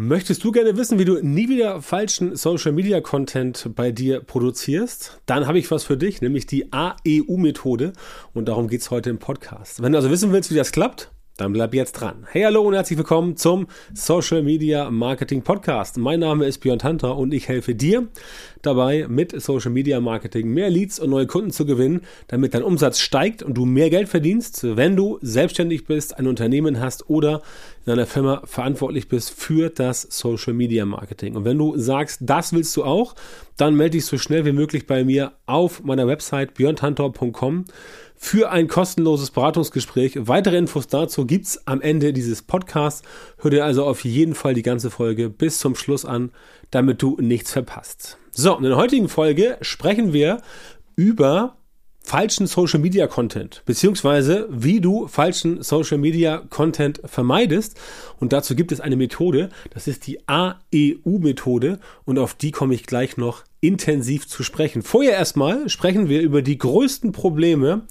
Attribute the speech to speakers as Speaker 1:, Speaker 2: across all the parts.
Speaker 1: Möchtest du gerne wissen, wie du nie wieder falschen Social Media Content bei dir produzierst? Dann habe ich was für dich, nämlich die AEU-Methode. Und darum geht es heute im Podcast. Wenn du also wissen willst, wie das klappt, dann bleib jetzt dran. Hey, hallo und herzlich willkommen zum Social Media Marketing Podcast. Mein Name ist Björn Tanter und ich helfe dir dabei, mit Social Media Marketing mehr Leads und neue Kunden zu gewinnen, damit dein Umsatz steigt und du mehr Geld verdienst, wenn du selbstständig bist, ein Unternehmen hast oder in einer Firma verantwortlich bist für das Social Media Marketing. Und wenn du sagst, das willst du auch, dann melde dich so schnell wie möglich bei mir auf meiner Website björntantor.com für ein kostenloses Beratungsgespräch. Weitere Infos dazu gibt's am Ende dieses Podcasts. Hör dir also auf jeden Fall die ganze Folge bis zum Schluss an, damit du nichts verpasst. So, in der heutigen Folge sprechen wir über falschen Social Media Content, beziehungsweise wie du falschen Social Media Content vermeidest. Und dazu gibt es eine Methode, das ist die AEU-Methode und auf die komme ich gleich noch intensiv zu sprechen. Vorher erstmal sprechen wir über die größten Probleme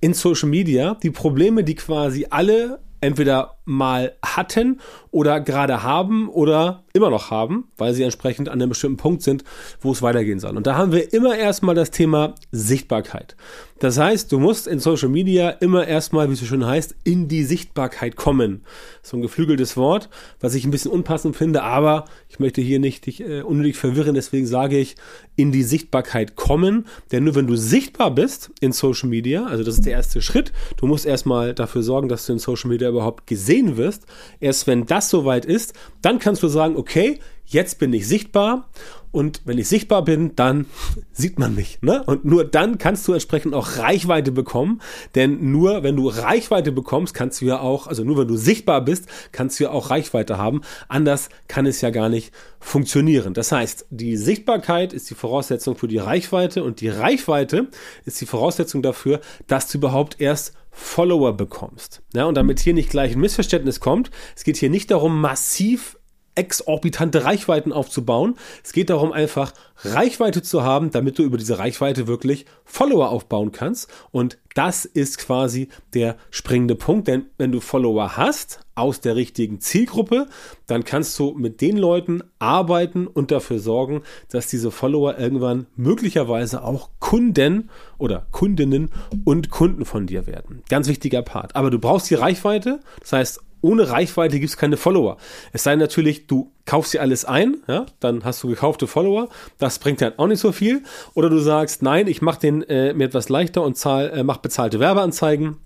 Speaker 1: in Social Media, die Probleme, die quasi alle entweder mal hatten oder gerade haben oder immer noch haben, weil sie entsprechend an einem bestimmten Punkt sind, wo es weitergehen soll. Und da haben wir immer erstmal das Thema Sichtbarkeit. Das heißt, du musst in Social Media immer erstmal, wie es so schön heißt, in die Sichtbarkeit kommen. So ein geflügeltes Wort, was ich ein bisschen unpassend finde, aber ich möchte hier nicht dich äh, unnötig verwirren, deswegen sage ich in die Sichtbarkeit kommen. Denn nur wenn du sichtbar bist in Social Media, also das ist der erste Schritt, du musst erstmal dafür sorgen, dass du in Social Media überhaupt gesehen wirst. Erst wenn das soweit ist, dann kannst du sagen, okay, jetzt bin ich sichtbar und wenn ich sichtbar bin, dann sieht man mich. Ne? Und nur dann kannst du entsprechend auch Reichweite bekommen. Denn nur wenn du Reichweite bekommst, kannst du ja auch, also nur wenn du sichtbar bist, kannst du ja auch Reichweite haben. Anders kann es ja gar nicht funktionieren. Das heißt, die Sichtbarkeit ist die Voraussetzung für die Reichweite und die Reichweite ist die Voraussetzung dafür, dass du überhaupt erst Follower bekommst. Ja, und damit hier nicht gleich ein Missverständnis kommt, es geht hier nicht darum, massiv exorbitante Reichweiten aufzubauen. Es geht darum, einfach Reichweite zu haben, damit du über diese Reichweite wirklich Follower aufbauen kannst. Und das ist quasi der springende Punkt, denn wenn du Follower hast aus der richtigen Zielgruppe, dann kannst du mit den Leuten arbeiten und dafür sorgen, dass diese Follower irgendwann möglicherweise auch Kunden oder Kundinnen und Kunden von dir werden. Ganz wichtiger Part. Aber du brauchst die Reichweite, das heißt, ohne Reichweite gibt es keine Follower. Es sei natürlich, du kaufst dir alles ein, ja, dann hast du gekaufte Follower. Das bringt dann auch nicht so viel. Oder du sagst, nein, ich mache den äh, mir etwas leichter und zahl, äh, mach bezahlte Werbeanzeigen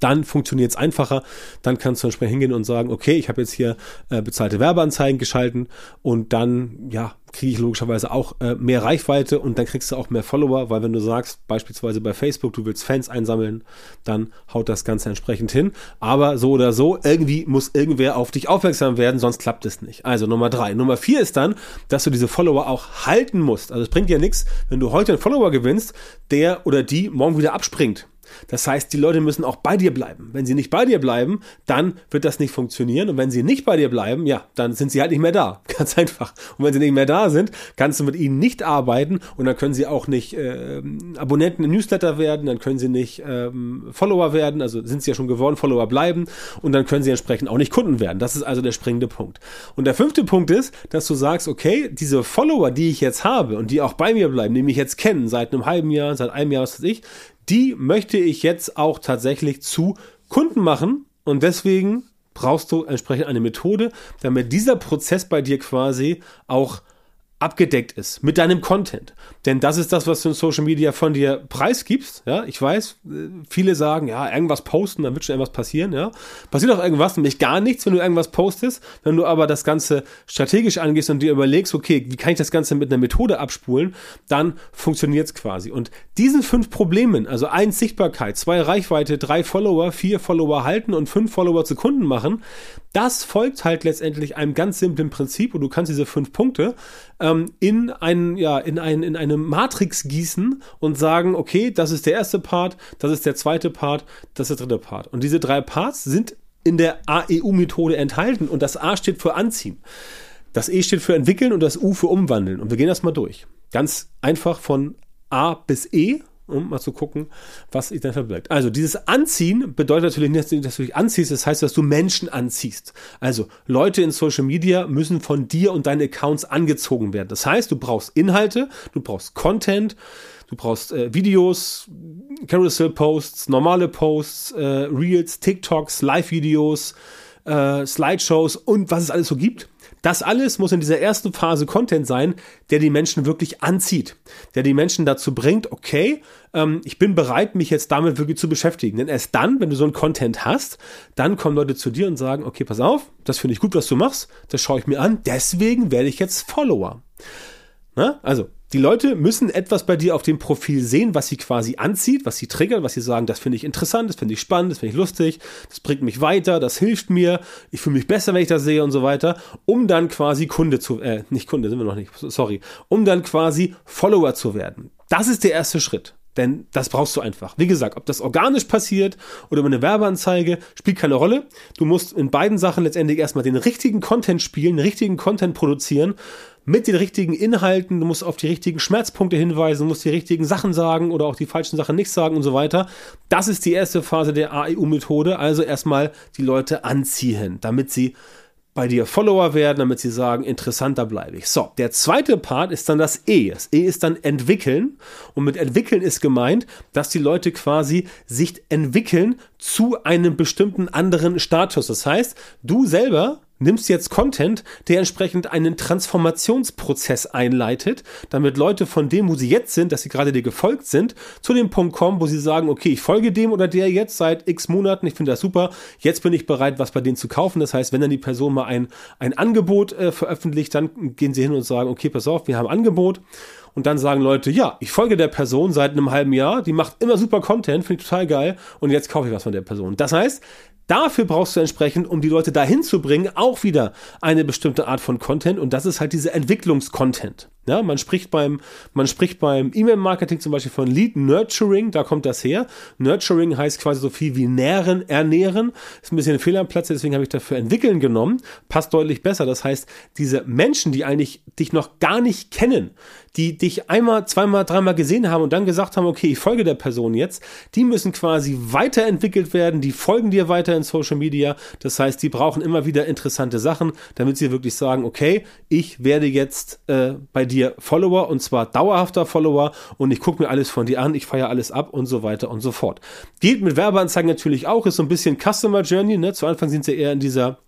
Speaker 1: dann funktioniert es einfacher. Dann kannst du entsprechend hingehen und sagen, okay, ich habe jetzt hier äh, bezahlte Werbeanzeigen geschalten und dann, ja, kriege ich logischerweise auch äh, mehr Reichweite und dann kriegst du auch mehr Follower, weil wenn du sagst, beispielsweise bei Facebook, du willst Fans einsammeln, dann haut das Ganze entsprechend hin. Aber so oder so, irgendwie muss irgendwer auf dich aufmerksam werden, sonst klappt es nicht. Also Nummer drei. Nummer vier ist dann, dass du diese Follower auch halten musst. Also es bringt dir nichts, wenn du heute einen Follower gewinnst, der oder die morgen wieder abspringt. Das heißt, die Leute müssen auch bei dir bleiben. Wenn sie nicht bei dir bleiben, dann wird das nicht funktionieren. Und wenn sie nicht bei dir bleiben, ja, dann sind sie halt nicht mehr da. Ganz einfach. Und wenn sie nicht mehr da sind, kannst du mit ihnen nicht arbeiten und dann können sie auch nicht äh, Abonnenten im Newsletter werden, dann können sie nicht ähm, Follower werden, also sind sie ja schon geworden, Follower bleiben und dann können sie entsprechend auch nicht Kunden werden. Das ist also der springende Punkt. Und der fünfte Punkt ist, dass du sagst, okay, diese Follower, die ich jetzt habe und die auch bei mir bleiben, die mich jetzt kennen, seit einem halben Jahr, seit einem Jahr, was weiß ich, die möchte ich jetzt auch tatsächlich zu Kunden machen. Und deswegen brauchst du entsprechend eine Methode, damit dieser Prozess bei dir quasi auch abgedeckt ist mit deinem Content. Denn das ist das, was du in Social Media von dir preisgibst. Ja, ich weiß, äh, viele sagen, ja, irgendwas posten, dann wird schon irgendwas passieren. Ja, passiert auch irgendwas, nämlich gar nichts, wenn du irgendwas postest. Wenn du aber das Ganze strategisch angehst und dir überlegst, okay, wie kann ich das Ganze mit einer Methode abspulen, dann funktioniert es quasi. Und diesen fünf Problemen, also eins Sichtbarkeit, zwei Reichweite, drei Follower, vier Follower halten und fünf Follower zu Kunden machen, das folgt halt letztendlich einem ganz simplen Prinzip und du kannst diese fünf Punkte ähm, in einen, ja, in ein, in eine Matrix gießen und sagen, okay, das ist der erste Part, das ist der zweite Part, das ist der dritte Part. Und diese drei Parts sind in der AEU-Methode enthalten und das A steht für Anziehen. Das E steht für entwickeln und das U für umwandeln. Und wir gehen das mal durch. Ganz einfach von A bis E um mal zu gucken, was sich dann verbirgt. Also dieses Anziehen bedeutet natürlich nicht, dass du dich anziehst, das heißt, dass du Menschen anziehst. Also Leute in Social Media müssen von dir und deinen Accounts angezogen werden. Das heißt, du brauchst Inhalte, du brauchst Content, du brauchst äh, Videos, Carousel-Posts, normale Posts, äh, Reels, TikToks, Live-Videos, äh, Slideshows und was es alles so gibt. Das alles muss in dieser ersten Phase Content sein, der die Menschen wirklich anzieht, der die Menschen dazu bringt, okay, ähm, ich bin bereit, mich jetzt damit wirklich zu beschäftigen. Denn erst dann, wenn du so einen Content hast, dann kommen Leute zu dir und sagen, okay, pass auf, das finde ich gut, was du machst, das schaue ich mir an, deswegen werde ich jetzt Follower. Na? Also, die Leute müssen etwas bei dir auf dem Profil sehen, was sie quasi anzieht, was sie triggert, was sie sagen, das finde ich interessant, das finde ich spannend, das finde ich lustig, das bringt mich weiter, das hilft mir, ich fühle mich besser, wenn ich das sehe und so weiter, um dann quasi Kunde zu, äh, nicht Kunde, sind wir noch nicht, sorry, um dann quasi Follower zu werden. Das ist der erste Schritt. Denn das brauchst du einfach. Wie gesagt, ob das organisch passiert oder über eine Werbeanzeige, spielt keine Rolle. Du musst in beiden Sachen letztendlich erstmal den richtigen Content spielen, den richtigen Content produzieren mit den richtigen Inhalten, du musst auf die richtigen Schmerzpunkte hinweisen, du musst die richtigen Sachen sagen oder auch die falschen Sachen nicht sagen und so weiter. Das ist die erste Phase der AEU-Methode, also erstmal die Leute anziehen, damit sie bei dir Follower werden, damit sie sagen, interessanter bleibe ich. So, der zweite Part ist dann das E. Das E ist dann entwickeln. Und mit entwickeln ist gemeint, dass die Leute quasi sich entwickeln zu einem bestimmten anderen Status. Das heißt, du selber nimmst jetzt Content, der entsprechend einen Transformationsprozess einleitet, damit Leute von dem, wo sie jetzt sind, dass sie gerade dir gefolgt sind, zu dem Punkt kommen, wo sie sagen, okay, ich folge dem oder der jetzt seit x Monaten, ich finde das super, jetzt bin ich bereit, was bei denen zu kaufen. Das heißt, wenn dann die Person mal ein, ein Angebot äh, veröffentlicht, dann gehen sie hin und sagen, okay, pass auf, wir haben Angebot. Und dann sagen Leute, ja, ich folge der Person seit einem halben Jahr, die macht immer super Content, finde ich total geil und jetzt kaufe ich was von der Person. Das heißt, Dafür brauchst du entsprechend, um die Leute dahin zu bringen, auch wieder eine bestimmte Art von Content und das ist halt diese Entwicklungscontent. Ja, man spricht beim, man spricht beim E-Mail-Marketing zum Beispiel von Lead Nurturing, da kommt das her. Nurturing heißt quasi so viel wie nähren, ernähren. Ist ein bisschen ein Fehlerplatz, deswegen habe ich dafür entwickeln genommen. Passt deutlich besser. Das heißt, diese Menschen, die eigentlich dich noch gar nicht kennen, die dich einmal, zweimal, dreimal gesehen haben und dann gesagt haben, okay, ich folge der Person jetzt, die müssen quasi weiterentwickelt werden, die folgen dir weiter in Social Media. Das heißt, die brauchen immer wieder interessante Sachen, damit sie wirklich sagen, okay, ich werde jetzt äh, bei dir dir Follower und zwar dauerhafter Follower und ich gucke mir alles von dir an, ich feiere alles ab und so weiter und so fort. Geht mit Werbeanzeigen natürlich auch, ist so ein bisschen Customer Journey, ne? Zu Anfang sind sie eher in dieser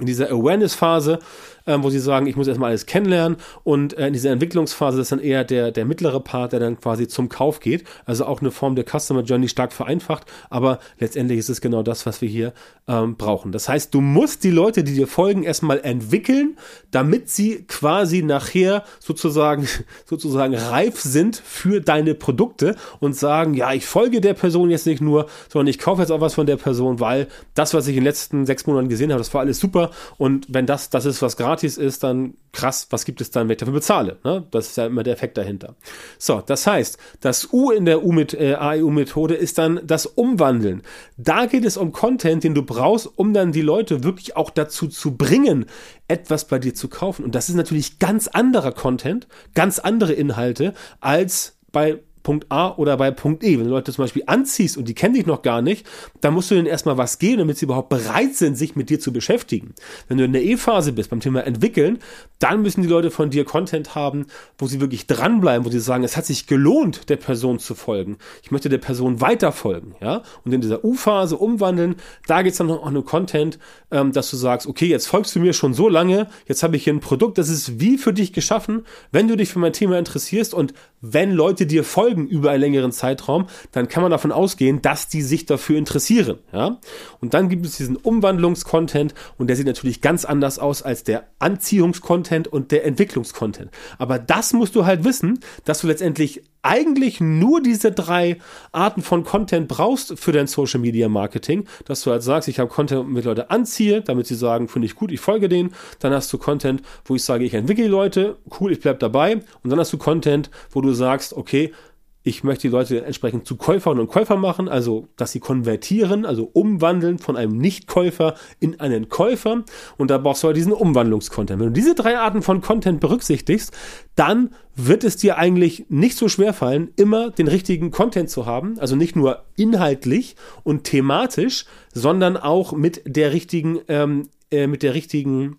Speaker 1: in dieser Awareness-Phase, äh, wo sie sagen, ich muss erstmal alles kennenlernen und äh, in dieser Entwicklungsphase ist dann eher der, der mittlere Part, der dann quasi zum Kauf geht. Also auch eine Form der Customer Journey stark vereinfacht, aber letztendlich ist es genau das, was wir hier ähm, brauchen. Das heißt, du musst die Leute, die dir folgen, erstmal entwickeln, damit sie quasi nachher sozusagen, sozusagen reif sind für deine Produkte und sagen, ja, ich folge der Person jetzt nicht nur, sondern ich kaufe jetzt auch was von der Person, weil das, was ich in den letzten sechs Monaten gesehen habe, das war alles super und wenn das das ist, was gratis ist, dann krass, was gibt es dann, wenn ich dafür bezahle? Ne? Das ist ja immer der Effekt dahinter. So, das heißt, das U in der äh, AEU-Methode ist dann das Umwandeln. Da geht es um Content, den du brauchst, um dann die Leute wirklich auch dazu zu bringen, etwas bei dir zu kaufen. Und das ist natürlich ganz anderer Content, ganz andere Inhalte als bei Punkt A oder bei Punkt E. Wenn du Leute zum Beispiel anziehst und die kennen dich noch gar nicht, dann musst du denen erstmal was geben, damit sie überhaupt bereit sind, sich mit dir zu beschäftigen. Wenn du in der E-Phase bist, beim Thema entwickeln, dann müssen die Leute von dir Content haben, wo sie wirklich dranbleiben, wo sie sagen, es hat sich gelohnt, der Person zu folgen. Ich möchte der Person weiter folgen, ja. Und in dieser U-Phase umwandeln, da geht es dann noch um Content, ähm, dass du sagst, okay, jetzt folgst du mir schon so lange, jetzt habe ich hier ein Produkt, das ist wie für dich geschaffen, wenn du dich für mein Thema interessierst und wenn Leute dir folgen über einen längeren Zeitraum, dann kann man davon ausgehen, dass die sich dafür interessieren. Ja? Und dann gibt es diesen Umwandlungskontent und der sieht natürlich ganz anders aus als der Anziehungskontent und der Entwicklungskontent. Aber das musst du halt wissen, dass du letztendlich eigentlich nur diese drei Arten von Content brauchst für dein Social Media Marketing, dass du halt sagst, ich habe Content mit Leute anziehe, damit sie sagen, finde ich gut, ich folge denen. Dann hast du Content, wo ich sage, ich entwickle Leute, cool, ich bleib dabei. Und dann hast du Content, wo du sagst, okay, ich möchte die Leute entsprechend zu Käufern und Käufern machen, also dass sie konvertieren, also umwandeln von einem Nichtkäufer in einen Käufer. Und da brauchst du halt diesen Umwandlungskontent. Wenn du diese drei Arten von Content berücksichtigst, dann wird es dir eigentlich nicht so schwer fallen, immer den richtigen Content zu haben. Also nicht nur inhaltlich und thematisch, sondern auch mit der richtigen, ähm, äh, mit der richtigen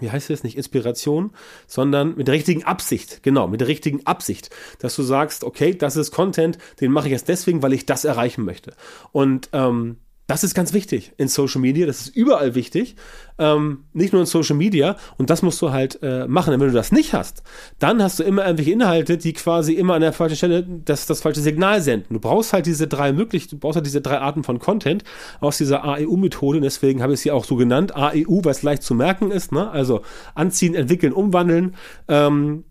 Speaker 1: wie heißt das nicht Inspiration, sondern mit der richtigen Absicht, genau, mit der richtigen Absicht, dass du sagst, okay, das ist Content, den mache ich jetzt deswegen, weil ich das erreichen möchte. Und ähm, das ist ganz wichtig in Social Media, das ist überall wichtig, ähm, nicht nur in Social Media und das musst du halt äh, machen. Und wenn du das nicht hast, dann hast du immer irgendwelche Inhalte, die quasi immer an der falschen Stelle das, das falsche Signal senden. Du brauchst halt diese drei möglich, du brauchst halt diese drei Arten von Content aus dieser AEU-Methode, deswegen habe ich sie auch so genannt, AEU, weil es leicht zu merken ist, ne? also anziehen, entwickeln, umwandeln, ähm,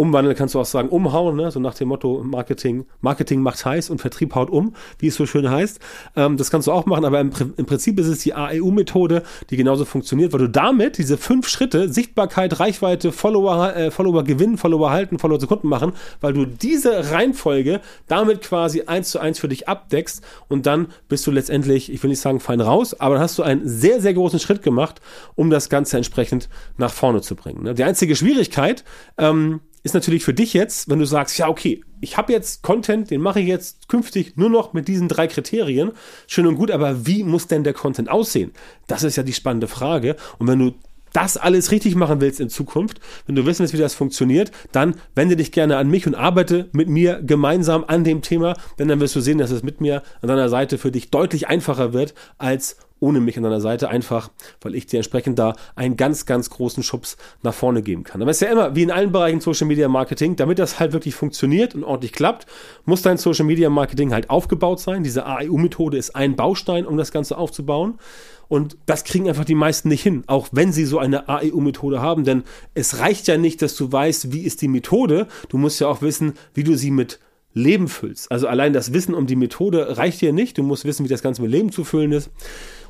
Speaker 1: Umwandeln kannst du auch sagen, umhauen, ne? so nach dem Motto Marketing, Marketing macht heiß und Vertrieb haut um, wie es so schön heißt. Ähm, das kannst du auch machen, aber im, im Prinzip ist es die AEU-Methode, die genauso funktioniert, weil du damit diese fünf Schritte, Sichtbarkeit, Reichweite, Follower, äh, Follower gewinnen, Follower halten, Follower zu Kunden machen, weil du diese Reihenfolge damit quasi eins zu eins für dich abdeckst und dann bist du letztendlich, ich will nicht sagen fein raus, aber dann hast du einen sehr, sehr großen Schritt gemacht, um das Ganze entsprechend nach vorne zu bringen. Ne? Die einzige Schwierigkeit, ähm, ist natürlich für dich jetzt, wenn du sagst, ja, okay, ich habe jetzt Content, den mache ich jetzt künftig nur noch mit diesen drei Kriterien. Schön und gut, aber wie muss denn der Content aussehen? Das ist ja die spannende Frage. Und wenn du das alles richtig machen willst in Zukunft, wenn du wissen willst, wie das funktioniert, dann wende dich gerne an mich und arbeite mit mir gemeinsam an dem Thema, denn dann wirst du sehen, dass es mit mir an deiner Seite für dich deutlich einfacher wird als ohne mich an deiner Seite, einfach weil ich dir entsprechend da einen ganz, ganz großen Schubs nach vorne geben kann. Aber es ist ja immer, wie in allen Bereichen Social Media Marketing, damit das halt wirklich funktioniert und ordentlich klappt, muss dein Social Media Marketing halt aufgebaut sein. Diese AEU-Methode ist ein Baustein, um das Ganze aufzubauen. Und das kriegen einfach die meisten nicht hin, auch wenn sie so eine AEU-Methode haben. Denn es reicht ja nicht, dass du weißt, wie ist die Methode. Du musst ja auch wissen, wie du sie mit Leben füllst. Also allein das Wissen um die Methode reicht dir nicht. Du musst wissen, wie das Ganze mit Leben zu füllen ist.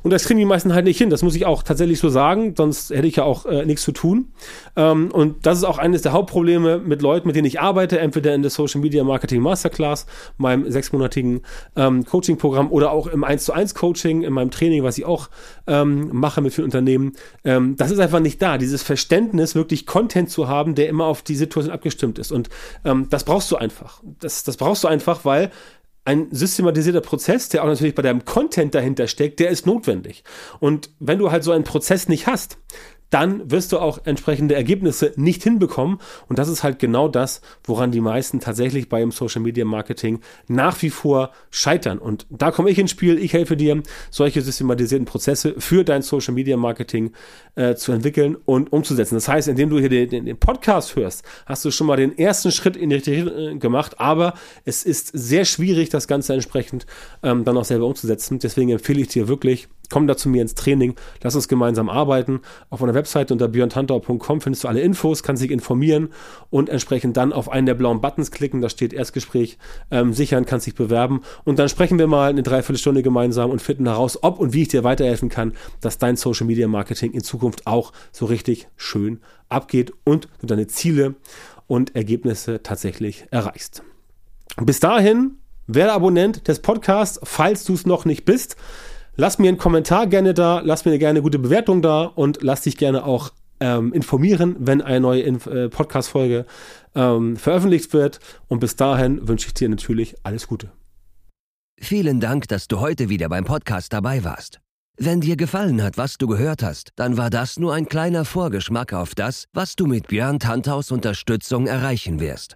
Speaker 1: Und das kriegen die meisten halt nicht hin. Das muss ich auch tatsächlich so sagen, sonst hätte ich ja auch äh, nichts zu tun. Ähm, und das ist auch eines der Hauptprobleme mit Leuten, mit denen ich arbeite, entweder in der Social Media Marketing Masterclass, meinem sechsmonatigen ähm, Coaching-Programm oder auch im 1 zu 1 Coaching, in meinem Training, was ich auch ähm, mache mit vielen Unternehmen. Ähm, das ist einfach nicht da. Dieses Verständnis, wirklich Content zu haben, der immer auf die Situation abgestimmt ist. Und ähm, das brauchst du einfach. Das, das brauchst du einfach, weil ein systematisierter Prozess, der auch natürlich bei deinem Content dahinter steckt, der ist notwendig. Und wenn du halt so einen Prozess nicht hast, dann wirst du auch entsprechende Ergebnisse nicht hinbekommen. Und das ist halt genau das, woran die meisten tatsächlich beim Social Media Marketing nach wie vor scheitern. Und da komme ich ins Spiel. Ich helfe dir, solche systematisierten Prozesse für dein Social Media Marketing äh, zu entwickeln und umzusetzen. Das heißt, indem du hier den, den, den, Podcast hörst, hast du schon mal den ersten Schritt in die Richtung äh, gemacht. Aber es ist sehr schwierig, das Ganze entsprechend ähm, dann auch selber umzusetzen. Deswegen empfehle ich dir wirklich, komm da zu mir ins Training, lass uns gemeinsam arbeiten. Auf meiner Webseite unter björntantau.com findest du alle Infos, kannst dich informieren und entsprechend dann auf einen der blauen Buttons klicken, da steht Erstgespräch ähm, sichern, kannst dich bewerben und dann sprechen wir mal eine Dreiviertelstunde gemeinsam und finden heraus, ob und wie ich dir weiterhelfen kann, dass dein Social Media Marketing in Zukunft auch so richtig schön abgeht und du deine Ziele und Ergebnisse tatsächlich erreichst. Bis dahin, werde Abonnent des Podcasts, falls du es noch nicht bist. Lass mir einen Kommentar gerne da, lass mir gerne eine gute Bewertung da und lass dich gerne auch ähm, informieren, wenn eine neue äh, Podcast-Folge ähm, veröffentlicht wird. Und bis dahin wünsche ich dir natürlich alles Gute.
Speaker 2: Vielen Dank, dass du heute wieder beim Podcast dabei warst. Wenn dir gefallen hat, was du gehört hast, dann war das nur ein kleiner Vorgeschmack auf das, was du mit Björn Tanthaus Unterstützung erreichen wirst.